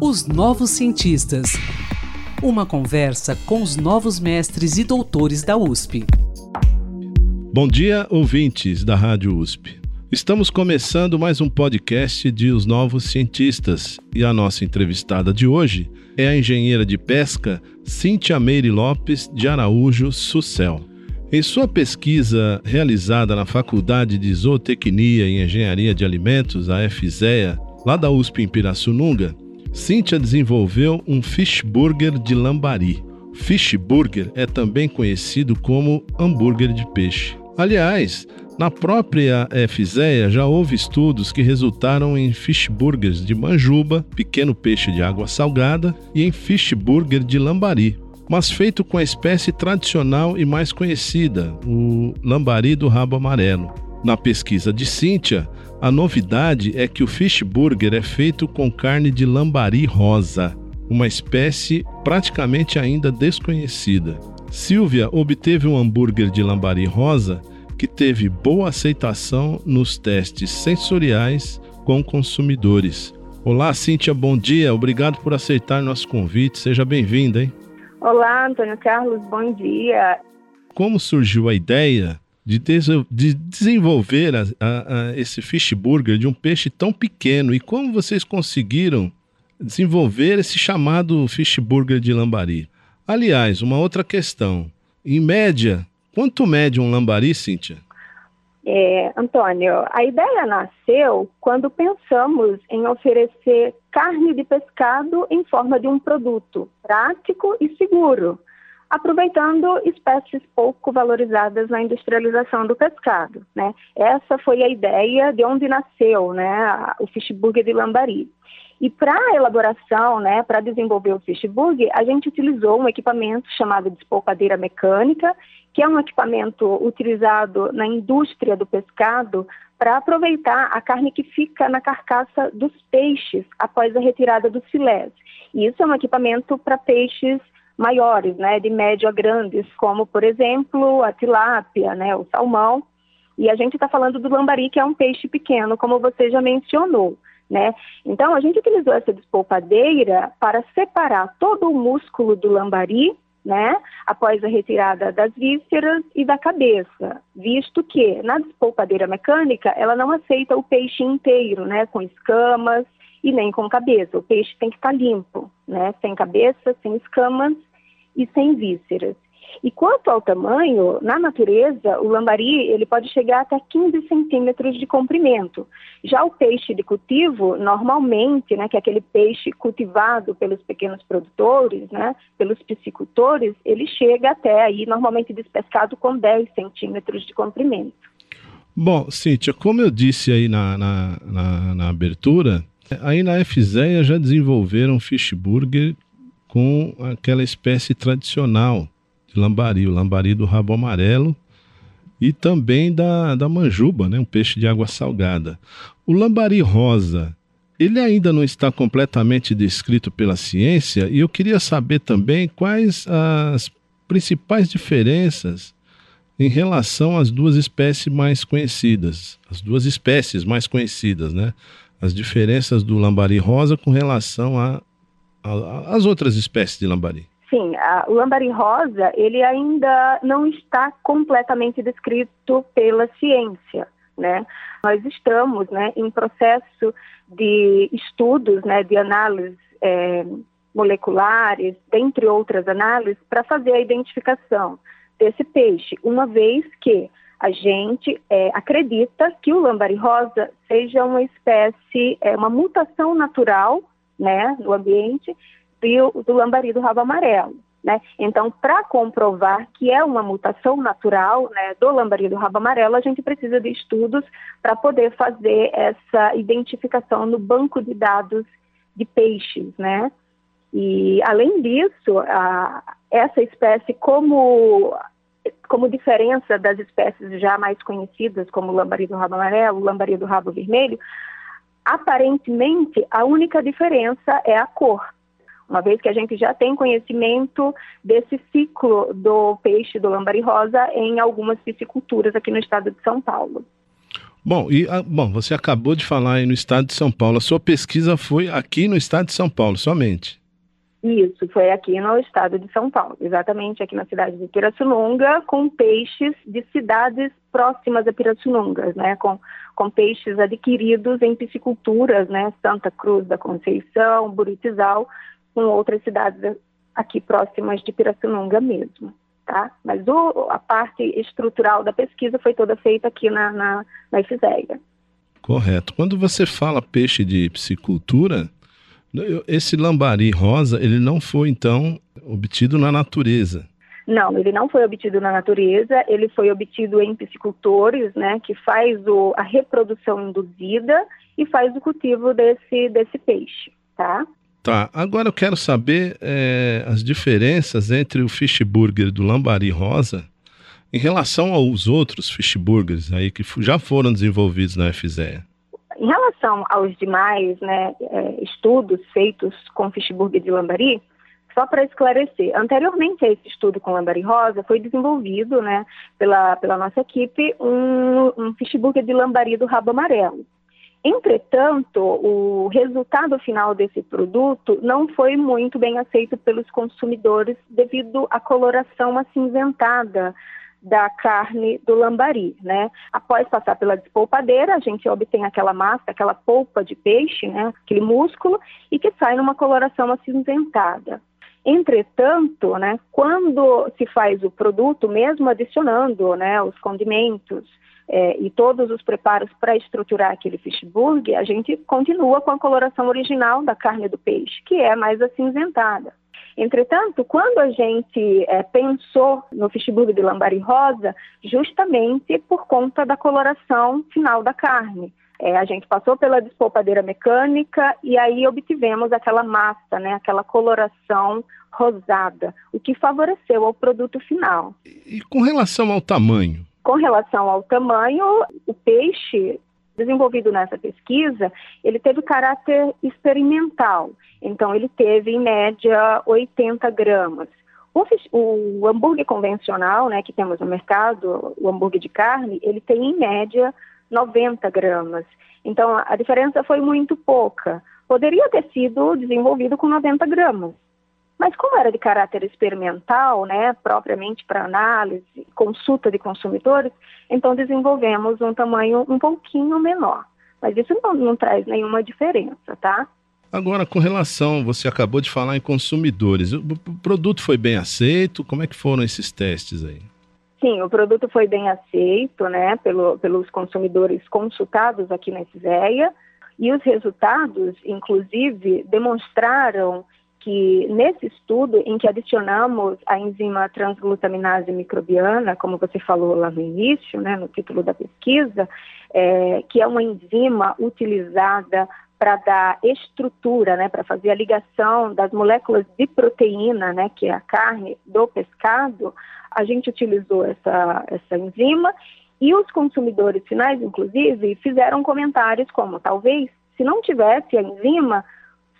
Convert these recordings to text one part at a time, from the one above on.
Os Novos Cientistas. Uma conversa com os novos mestres e doutores da USP. Bom dia, ouvintes da Rádio USP. Estamos começando mais um podcast de Os Novos Cientistas e a nossa entrevistada de hoje é a engenheira de pesca Cíntia Meire Lopes de Araújo Sucel. Em sua pesquisa realizada na Faculdade de Zootecnia e Engenharia de Alimentos, a FZEA, lá da USP em Pirassununga, Cíntia desenvolveu um fish burger de lambari. Fish burger é também conhecido como hambúrguer de peixe. Aliás, na própria FZEA já houve estudos que resultaram em fish burgers de manjuba, pequeno peixe de água salgada, e em fish burger de lambari, mas feito com a espécie tradicional e mais conhecida, o lambari do rabo amarelo. Na pesquisa de Cíntia, a novidade é que o fish burger é feito com carne de lambari rosa, uma espécie praticamente ainda desconhecida. Silvia obteve um hambúrguer de lambari rosa que teve boa aceitação nos testes sensoriais com consumidores. Olá, Cíntia, bom dia. Obrigado por aceitar nosso convite. Seja bem-vinda, hein? Olá, Antônio Carlos, bom dia. Como surgiu a ideia de, des de desenvolver a, a, a esse fish burger de um peixe tão pequeno e como vocês conseguiram desenvolver esse chamado fish burger de lambari? Aliás, uma outra questão. Em média, quanto mede um lambari, Cíntia? É, Antônio, a ideia nasceu quando pensamos em oferecer carne de pescado em forma de um produto prático e seguro, aproveitando espécies pouco valorizadas na industrialização do pescado. Né? Essa foi a ideia de onde nasceu né, o fish burger de lambari. E para a elaboração, né, para desenvolver o fish burger, a gente utilizou um equipamento chamado de espolpadeira mecânica que é um equipamento utilizado na indústria do pescado para aproveitar a carne que fica na carcaça dos peixes após a retirada dos filés. E isso é um equipamento para peixes maiores, né, de médio a grandes, como, por exemplo, a tilápia, né, o salmão. E a gente está falando do lambari, que é um peixe pequeno, como você já mencionou. Né? Então, a gente utilizou essa despolpadeira para separar todo o músculo do lambari né, após a retirada das vísceras e da cabeça, visto que na despolpadeira mecânica ela não aceita o peixe inteiro, né, com escamas e nem com cabeça. O peixe tem que estar limpo, né, sem cabeça, sem escamas e sem vísceras. E quanto ao tamanho, na natureza, o lambari ele pode chegar até 15 centímetros de comprimento. Já o peixe de cultivo, normalmente, né, que é aquele peixe cultivado pelos pequenos produtores, né, pelos piscicultores, ele chega até aí, normalmente despescado com 10 centímetros de comprimento. Bom, Cíntia, como eu disse aí na, na, na, na abertura, aí na FZEA já desenvolveram fish burger com aquela espécie tradicional de lambari, o lambari do rabo amarelo e também da, da manjuba, né, um peixe de água salgada. O lambari rosa, ele ainda não está completamente descrito pela ciência e eu queria saber também quais as principais diferenças em relação às duas espécies mais conhecidas, as duas espécies mais conhecidas, né? As diferenças do lambari rosa com relação às outras espécies de lambari. Sim, a, o lambari rosa, ele ainda não está completamente descrito pela ciência, né? Nós estamos, né, em processo de estudos, né, de análises é, moleculares, dentre outras análises, para fazer a identificação desse peixe, uma vez que a gente é, acredita que o lambari rosa seja uma espécie, é, uma mutação natural, né, no ambiente, do, do lambari do rabo amarelo. Né? Então, para comprovar que é uma mutação natural né, do lambari do rabo amarelo, a gente precisa de estudos para poder fazer essa identificação no banco de dados de peixes, né? E, além disso, a, essa espécie, como, como diferença das espécies já mais conhecidas, como o lambari do rabo amarelo, o lambari do rabo vermelho, aparentemente, a única diferença é a cor uma vez que a gente já tem conhecimento desse ciclo do peixe do lambari rosa em algumas pisciculturas aqui no estado de São Paulo. Bom, e ah, bom, você acabou de falar aí no estado de São Paulo. A sua pesquisa foi aqui no estado de São Paulo, somente. Isso, foi aqui no estado de São Paulo, exatamente aqui na cidade de Pirassununga, com peixes de cidades próximas a Pirassununga, né, com, com peixes adquiridos em pisciculturas, né, Santa Cruz da Conceição, Buritizal, com outras cidades aqui próximas de Pirassununga mesmo tá? Mas o, a parte estrutural da pesquisa foi toda feita aqui na, na, na IFISEA. Correto. Quando você fala peixe de piscicultura, esse lambari rosa, ele não foi, então, obtido na natureza? Não, ele não foi obtido na natureza, ele foi obtido em piscicultores, né, que faz o, a reprodução induzida e faz o cultivo desse, desse peixe, tá? Tá, agora eu quero saber é, as diferenças entre o fish burger do Lambari Rosa em relação aos outros fish burgers aí que já foram desenvolvidos na FZE. Em relação aos demais né, é, estudos feitos com fish burger de Lambari, só para esclarecer, anteriormente a esse estudo com Lambari Rosa, foi desenvolvido né, pela, pela nossa equipe um, um fish burger de Lambari do rabo amarelo. Entretanto, o resultado final desse produto não foi muito bem aceito pelos consumidores devido à coloração acinzentada da carne do lambari, né? Após passar pela despolpadeira, a gente obtém aquela massa, aquela polpa de peixe, né? Aquele músculo e que sai numa coloração acinzentada. Entretanto, né, quando se faz o produto, mesmo adicionando né, os condimentos, é, e todos os preparos para estruturar aquele fishburger, a gente continua com a coloração original da carne do peixe, que é mais acinzentada. Entretanto, quando a gente é, pensou no fishburger de lambari rosa, justamente por conta da coloração final da carne. É, a gente passou pela despolpadeira mecânica e aí obtivemos aquela massa, né, aquela coloração rosada, o que favoreceu ao produto final. E com relação ao tamanho, com relação ao tamanho, o peixe desenvolvido nessa pesquisa, ele teve caráter experimental. Então, ele teve, em média, 80 gramas. O, o, hambúrguer convencional, né, que temos no mercado, o hambúrguer de carne, ele tem, em média, 90 gramas. Então, a diferença foi muito pouca. Poderia ter sido desenvolvido com 90 gramas. Mas como era de caráter experimental, né, propriamente para análise, consulta de consumidores, então desenvolvemos um tamanho um pouquinho menor. Mas isso não, não traz nenhuma diferença, tá? Agora, com relação, você acabou de falar em consumidores, o produto foi bem aceito? Como é que foram esses testes aí? Sim, o produto foi bem aceito, né, pelo, pelos consumidores consultados aqui na FISEA, e os resultados, inclusive, demonstraram que nesse estudo em que adicionamos a enzima transglutaminase microbiana, como você falou lá no início, né, no título da pesquisa, é, que é uma enzima utilizada para dar estrutura, né, para fazer a ligação das moléculas de proteína, né, que é a carne do pescado, a gente utilizou essa, essa enzima e os consumidores finais, inclusive, fizeram comentários como talvez se não tivesse a enzima,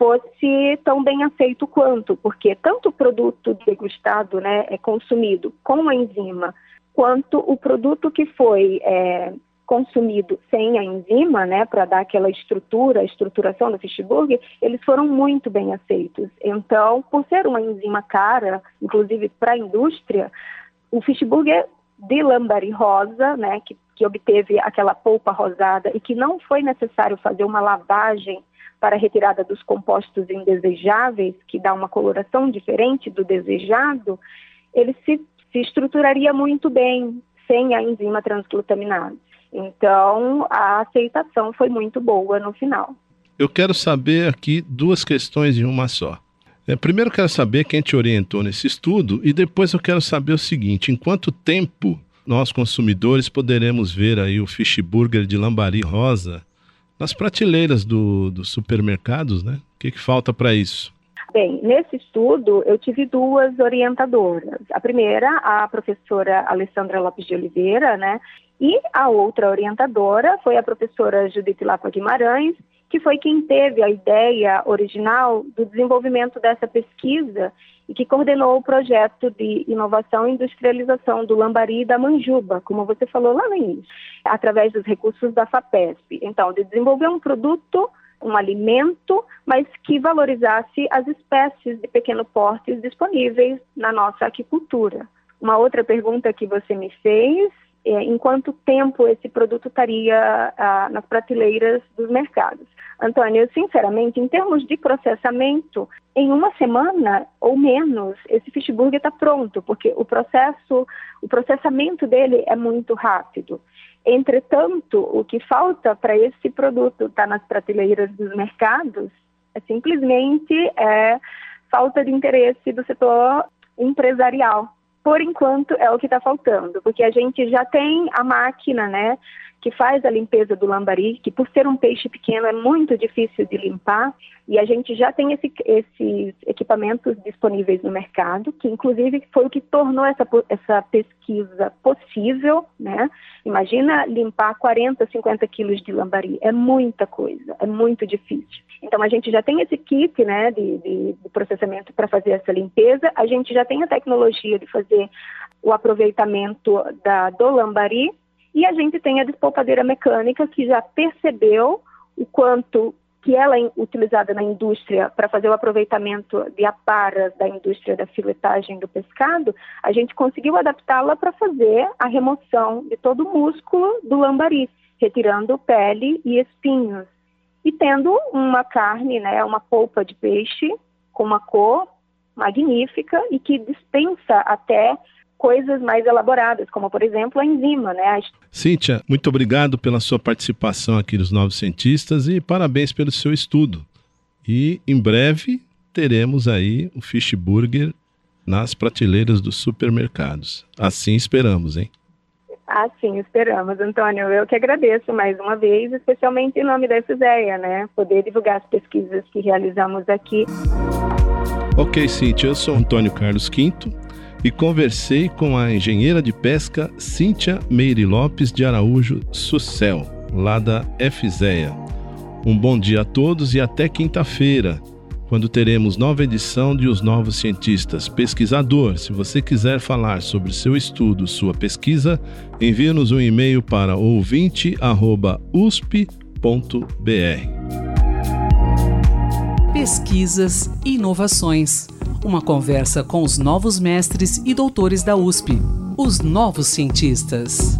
fosse tão bem aceito quanto, porque tanto o produto degustado, né, é consumido com a enzima, quanto o produto que foi é, consumido sem a enzima, né, para dar aquela estrutura, a estruturação do fish burger, eles foram muito bem aceitos. Então, por ser uma enzima cara, inclusive para a indústria, o fish burger de lambari rosa, né, que, que obteve aquela polpa rosada e que não foi necessário fazer uma lavagem para a retirada dos compostos indesejáveis, que dá uma coloração diferente do desejado, ele se, se estruturaria muito bem sem a enzima transglutaminase. Então, a aceitação foi muito boa no final. Eu quero saber aqui duas questões em uma só. É, primeiro, quero saber quem te orientou nesse estudo, e depois eu quero saber o seguinte: em quanto tempo nós consumidores poderemos ver aí o fish burger de lambari rosa nas prateleiras do, dos supermercados, né? O que, que falta para isso? Bem, nesse estudo eu tive duas orientadoras. A primeira, a professora Alessandra Lopes de Oliveira, né? E a outra orientadora foi a professora Judith Lapa Guimarães, que foi quem teve a ideia original do desenvolvimento dessa pesquisa e que coordenou o projeto de inovação e industrialização do Lambari e da Manjuba, como você falou lá no início, através dos recursos da FAPESP. Então, de desenvolver um produto um alimento, mas que valorizasse as espécies de pequeno porte disponíveis na nossa aquicultura. Uma outra pergunta que você me fez é, em quanto tempo esse produto estaria ah, nas prateleiras dos mercados. Antônio, sinceramente, em termos de processamento, em uma semana ou menos, esse fish burger está pronto, porque o processo, o processamento dele é muito rápido. Entretanto, o que falta para esse produto estar tá nas prateleiras dos mercados é simplesmente é, falta de interesse do setor empresarial por enquanto é o que está faltando, porque a gente já tem a máquina, né, que faz a limpeza do lambari, que por ser um peixe pequeno é muito difícil de limpar, e a gente já tem esse, esses equipamentos disponíveis no mercado, que inclusive foi o que tornou essa, essa pesquisa possível, né? Imagina limpar 40, 50 quilos de lambari, é muita coisa, é muito difícil. Então a gente já tem esse kit, né, de, de, de processamento para fazer essa limpeza, a gente já tem a tecnologia de fazer o aproveitamento da, do lambari, e a gente tem a despolpadeira mecânica que já percebeu o quanto que ela é utilizada na indústria para fazer o aproveitamento de aparas da indústria da filetagem do pescado, a gente conseguiu adaptá-la para fazer a remoção de todo o músculo do lambari, retirando pele e espinhos. E tendo uma carne, né, uma polpa de peixe com uma cor magnífica e que dispensa até coisas mais elaboradas, como por exemplo a enzima, né? Cíntia, muito obrigado pela sua participação aqui nos Novos Cientistas e parabéns pelo seu estudo. E em breve teremos aí o Fish Burger nas prateleiras dos supermercados. Assim esperamos, hein? Assim esperamos, Antônio. Eu que agradeço mais uma vez, especialmente em nome da FISEA, né? Poder divulgar as pesquisas que realizamos aqui. Ok, Cíntia, eu sou Antônio Carlos Quinto e conversei com a engenheira de pesca Cíntia Meire Lopes de Araújo Sucel, lá da FZEA. Um bom dia a todos e até quinta-feira, quando teremos nova edição de Os Novos Cientistas. Pesquisador, se você quiser falar sobre seu estudo, sua pesquisa, envie-nos um e-mail para ouvinte.usp.br. Pesquisas e inovações uma conversa com os novos mestres e doutores da USP, os novos cientistas.